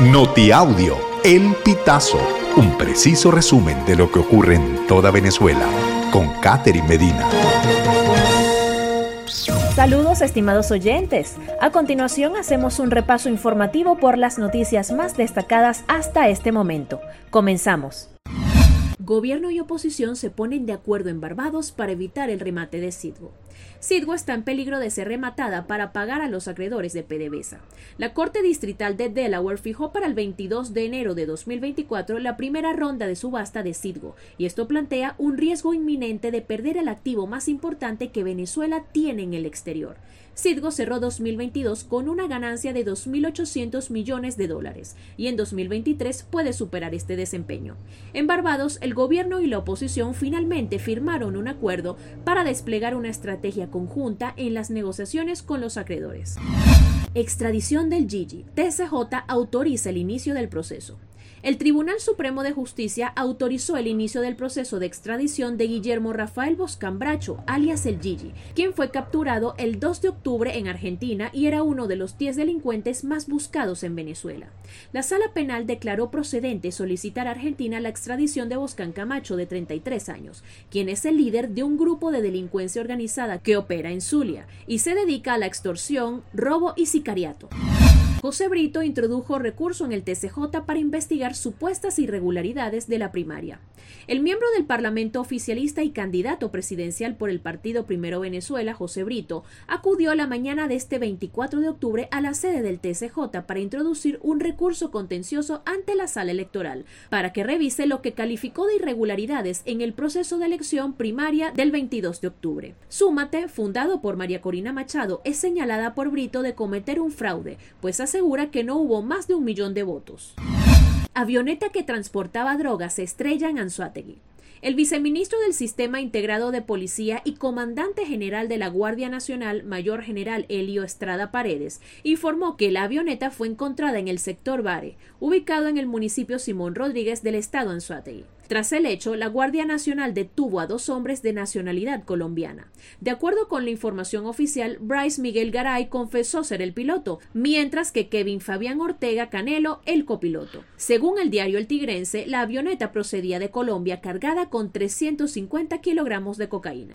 Notiaudio, El Pitazo, un preciso resumen de lo que ocurre en toda Venezuela, con Catherine Medina. Saludos estimados oyentes. A continuación hacemos un repaso informativo por las noticias más destacadas hasta este momento. Comenzamos. Gobierno y oposición se ponen de acuerdo en Barbados para evitar el remate de Sidgo. Sidgo está en peligro de ser rematada para pagar a los acreedores de PDVSA. La Corte Distrital de Delaware fijó para el 22 de enero de 2024 la primera ronda de subasta de Sidgo, y esto plantea un riesgo inminente de perder el activo más importante que Venezuela tiene en el exterior. Citgo cerró 2022 con una ganancia de 2.800 millones de dólares y en 2023 puede superar este desempeño. En Barbados, el gobierno y la oposición finalmente firmaron un acuerdo para desplegar una estrategia conjunta en las negociaciones con los acreedores. Extradición del Gigi. TCJ autoriza el inicio del proceso. El Tribunal Supremo de Justicia autorizó el inicio del proceso de extradición de Guillermo Rafael Boscambracho, alias el Gigi, quien fue capturado el 2 de octubre en Argentina y era uno de los 10 delincuentes más buscados en Venezuela. La sala penal declaró procedente solicitar a Argentina la extradición de Boscan Camacho, de 33 años, quien es el líder de un grupo de delincuencia organizada que opera en Zulia y se dedica a la extorsión, robo y sicariato. José Brito introdujo recurso en el TCJ para investigar supuestas irregularidades de la primaria. El miembro del Parlamento oficialista y candidato presidencial por el Partido Primero Venezuela, José Brito, acudió la mañana de este 24 de octubre a la sede del TCJ para introducir un recurso contencioso ante la sala electoral, para que revise lo que calificó de irregularidades en el proceso de elección primaria del 22 de octubre. Súmate, fundado por María Corina Machado, es señalada por Brito de cometer un fraude, pues asegura que no hubo más de un millón de votos. Avioneta que transportaba drogas se estrella en Anzuategui. El viceministro del Sistema Integrado de Policía y comandante general de la Guardia Nacional, mayor general Elio Estrada Paredes, informó que la avioneta fue encontrada en el sector Bare, ubicado en el municipio Simón Rodríguez del estado Anzuategui. Tras el hecho, la Guardia Nacional detuvo a dos hombres de nacionalidad colombiana. De acuerdo con la información oficial, Bryce Miguel Garay confesó ser el piloto, mientras que Kevin Fabián Ortega Canelo el copiloto. Según el diario El Tigrense, la avioneta procedía de Colombia cargada con 350 kilogramos de cocaína.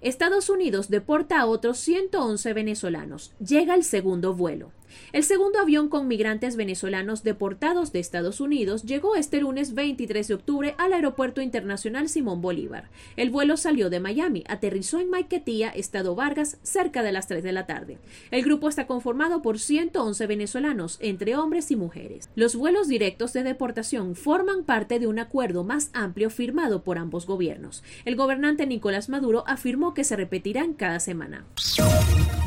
Estados Unidos deporta a otros 111 venezolanos. Llega el segundo vuelo. El segundo avión con migrantes venezolanos deportados de Estados Unidos llegó este lunes 23 de octubre al Aeropuerto Internacional Simón Bolívar. El vuelo salió de Miami, aterrizó en Maiquetía, Estado Vargas, cerca de las 3 de la tarde. El grupo está conformado por 111 venezolanos, entre hombres y mujeres. Los vuelos directos de deportación forman parte de un acuerdo más amplio firmado por ambos gobiernos. El gobernante Nicolás Maduro afirmó que se repetirán cada semana.